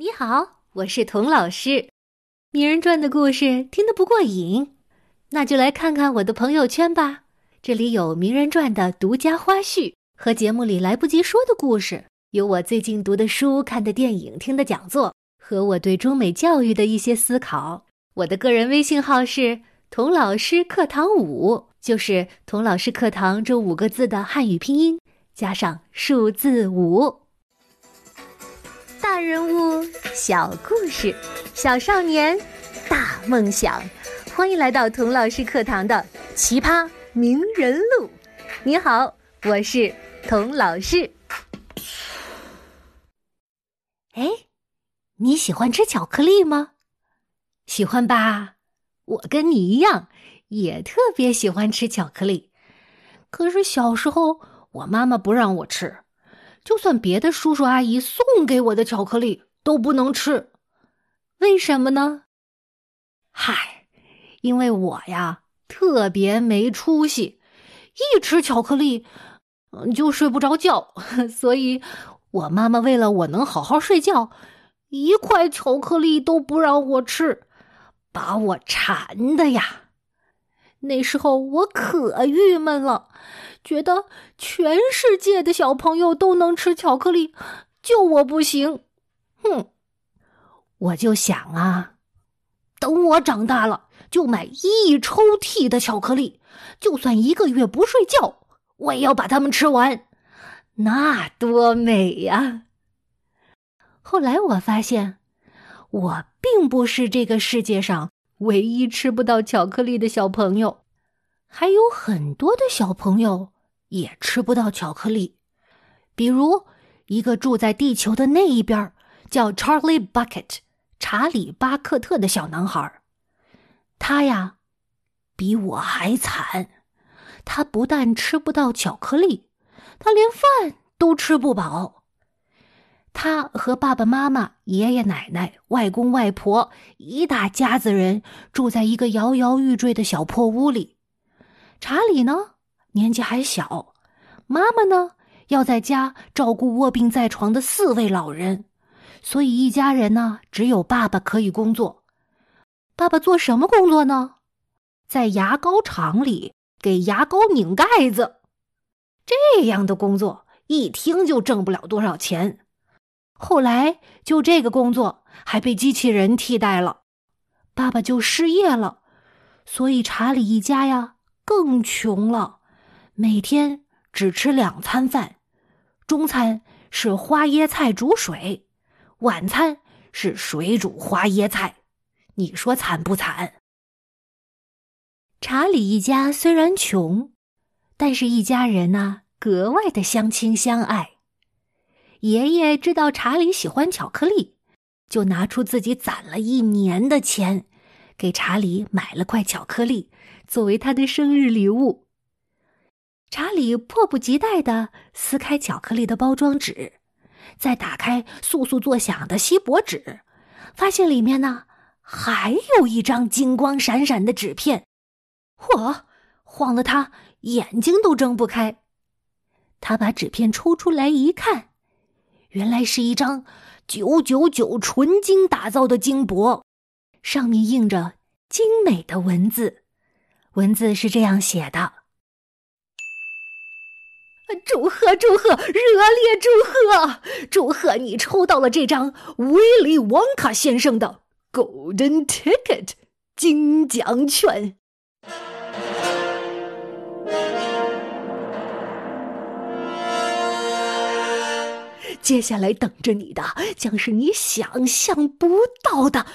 你好，我是童老师。名人传的故事听得不过瘾，那就来看看我的朋友圈吧。这里有名人传的独家花絮和节目里来不及说的故事，有我最近读的书、看的电影、听的讲座和我对中美教育的一些思考。我的个人微信号是童老师课堂五，就是童老师课堂这五个字的汉语拼音加上数字五。大人物，小故事，小少年，大梦想。欢迎来到童老师课堂的奇葩名人录。你好，我是童老师。哎，你喜欢吃巧克力吗？喜欢吧？我跟你一样，也特别喜欢吃巧克力。可是小时候，我妈妈不让我吃。就算别的叔叔阿姨送给我的巧克力都不能吃，为什么呢？嗨，因为我呀特别没出息，一吃巧克力就睡不着觉，所以我妈妈为了我能好好睡觉，一块巧克力都不让我吃，把我馋的呀。那时候我可郁闷了。觉得全世界的小朋友都能吃巧克力，就我不行。哼，我就想啊，等我长大了，就买一抽屉的巧克力，就算一个月不睡觉，我也要把它们吃完，那多美呀！后来我发现，我并不是这个世界上唯一吃不到巧克力的小朋友。还有很多的小朋友也吃不到巧克力，比如一个住在地球的那一边叫 Charlie Bucket 查理巴克特的小男孩，他呀比我还惨，他不但吃不到巧克力，他连饭都吃不饱。他和爸爸妈妈、爷爷奶奶、外公外婆一大家子人住在一个摇摇欲坠的小破屋里。查理呢，年纪还小，妈妈呢要在家照顾卧病在床的四位老人，所以一家人呢只有爸爸可以工作。爸爸做什么工作呢？在牙膏厂里给牙膏拧盖子。这样的工作一听就挣不了多少钱。后来就这个工作还被机器人替代了，爸爸就失业了，所以查理一家呀。更穷了，每天只吃两餐饭，中餐是花椰菜煮水，晚餐是水煮花椰菜。你说惨不惨？查理一家虽然穷，但是一家人呢格外的相亲相爱。爷爷知道查理喜欢巧克力，就拿出自己攒了一年的钱，给查理买了块巧克力。作为他的生日礼物，查理迫不及待的撕开巧克力的包装纸，再打开簌簌作响的锡箔纸，发现里面呢还有一张金光闪闪的纸片，嚯，晃得他眼睛都睁不开。他把纸片抽出来一看，原来是一张九九九纯金打造的金箔，上面印着精美的文字。文字是这样写的：“祝贺，祝贺，热烈祝贺！祝贺你抽到了这张威利旺卡先生的 Golden Ticket 金奖券。接下来等着你的将是你想象不到的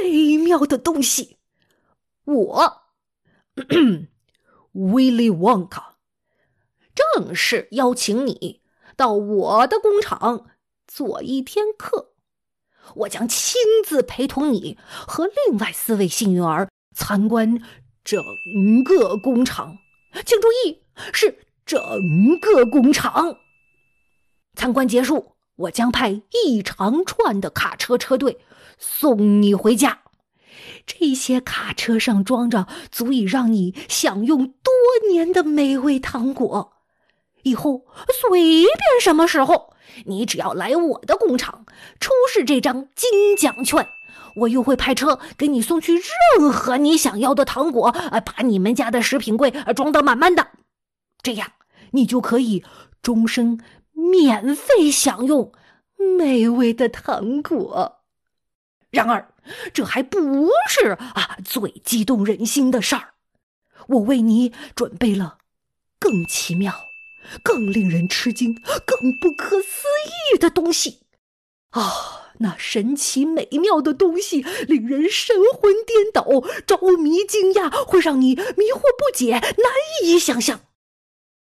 美妙的东西。我。” Willy Wonka，正式邀请你到我的工厂做一天客。我将亲自陪同你和另外四位幸运儿参观整个工厂，请注意，是整个工厂。参观结束，我将派一长串的卡车车队送你回家。这些卡车上装着足以让你享用多年的美味糖果，以后随便什么时候你只要来我的工厂出示这张金奖券，我又会派车给你送去任何你想要的糖果，呃，把你们家的食品柜装得满满的。这样，你就可以终身免费享用美味的糖果。然而，这还不是啊最激动人心的事儿。我为你准备了更奇妙、更令人吃惊、更不可思议的东西。啊，那神奇美妙的东西令人神魂颠倒、着迷惊讶，会让你迷惑不解、难以想象。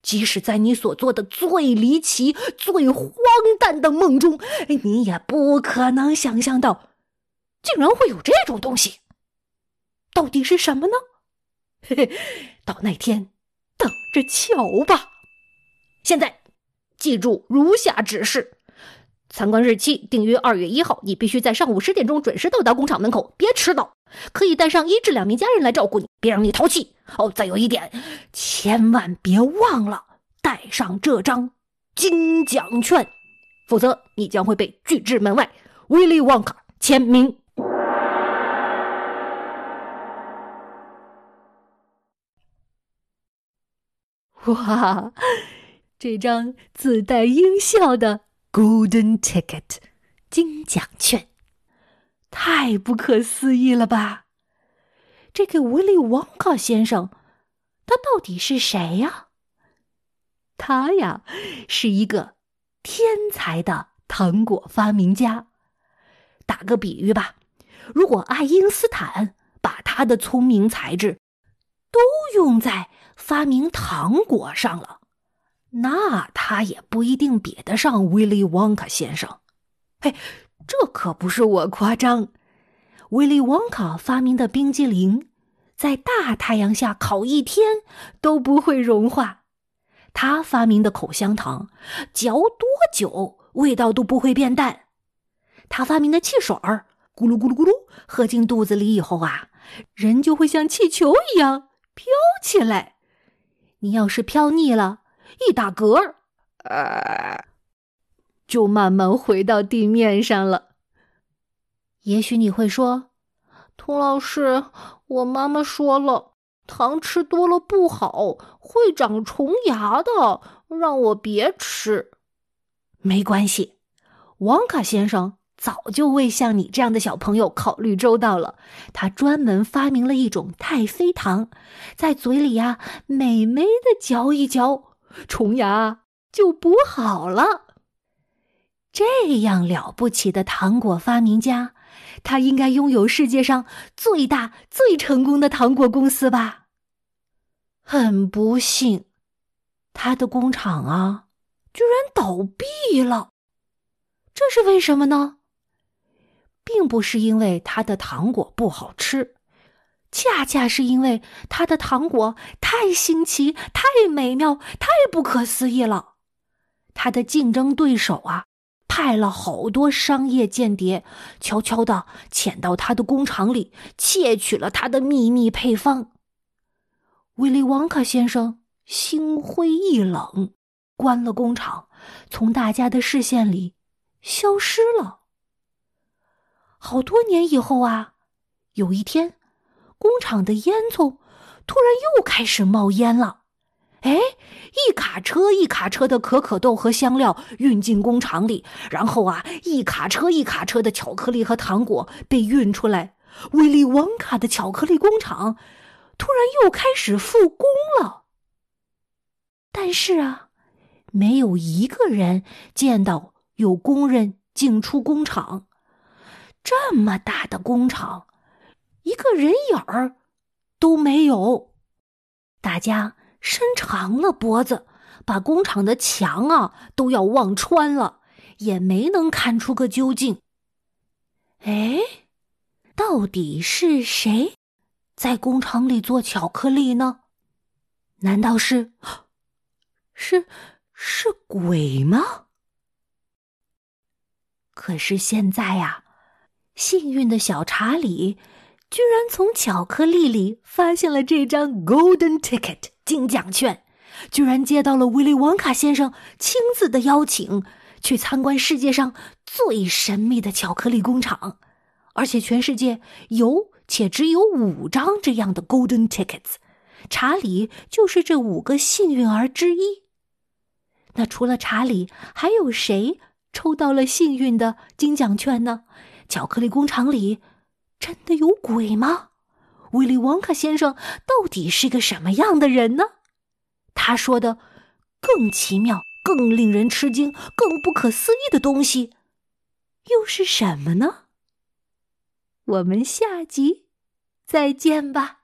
即使在你所做的最离奇、最荒诞的梦中，你也不可能想象到，竟然会有这种东西。到底是什么呢？嘿嘿，到那天，等着瞧吧。现在，记住如下指示：参观日期定于二月一号，你必须在上午十点钟准时到达工厂门口，别迟到。可以带上一至两名家人来照顾你，别让你淘气哦。再有一点，千万别忘了带上这张金奖券，否则你将会被拒之门外。威利旺卡签名。哇，这张自带音效的 Golden Ticket 金奖券。太不可思议了吧！这个威利旺卡先生，他到底是谁呀？他呀，是一个天才的糖果发明家。打个比喻吧，如果爱因斯坦把他的聪明才智都用在发明糖果上了，那他也不一定比得上威利旺卡先生。嘿。这可不是我夸张，威利旺卡发明的冰激凌，在大太阳下烤一天都不会融化；他发明的口香糖，嚼多久味道都不会变淡；他发明的汽水儿，咕噜咕噜咕噜，喝进肚子里以后啊，人就会像气球一样飘起来。你要是飘腻了，一打嗝，呃。就慢慢回到地面上了。也许你会说：“童老师，我妈妈说了，糖吃多了不好，会长虫牙的，让我别吃。”没关系，王卡先生早就为像你这样的小朋友考虑周到了。他专门发明了一种太妃糖，在嘴里呀美美的嚼一嚼，虫牙就补好了。这样了不起的糖果发明家，他应该拥有世界上最大、最成功的糖果公司吧？很不幸，他的工厂啊，居然倒闭了。这是为什么呢？并不是因为他的糖果不好吃，恰恰是因为他的糖果太新奇、太美妙、太不可思议了。他的竞争对手啊！派了好多商业间谍，悄悄的潜到他的工厂里，窃取了他的秘密配方。威利旺卡先生心灰意冷，关了工厂，从大家的视线里消失了。好多年以后啊，有一天，工厂的烟囱突然又开始冒烟了。哎，一卡车一卡车的可可豆和香料运进工厂里，然后啊，一卡车一卡车的巧克力和糖果被运出来。威利王卡的巧克力工厂突然又开始复工了。但是啊，没有一个人见到有工人进出工厂。这么大的工厂，一个人影儿都没有。大家。伸长了脖子，把工厂的墙啊都要望穿了，也没能看出个究竟。哎，到底是谁在工厂里做巧克力呢？难道是是是鬼吗？可是现在呀，幸运的小查理居然从巧克力里发现了这张 Golden Ticket。金奖券，居然接到了威利王卡先生亲自的邀请，去参观世界上最神秘的巧克力工厂，而且全世界有且只有五张这样的 Golden Tickets。查理就是这五个幸运儿之一。那除了查理，还有谁抽到了幸运的金奖券呢？巧克力工厂里真的有鬼吗？威利王卡先生到底是个什么样的人呢？他说的更奇妙、更令人吃惊、更不可思议的东西，又是什么呢？我们下集再见吧。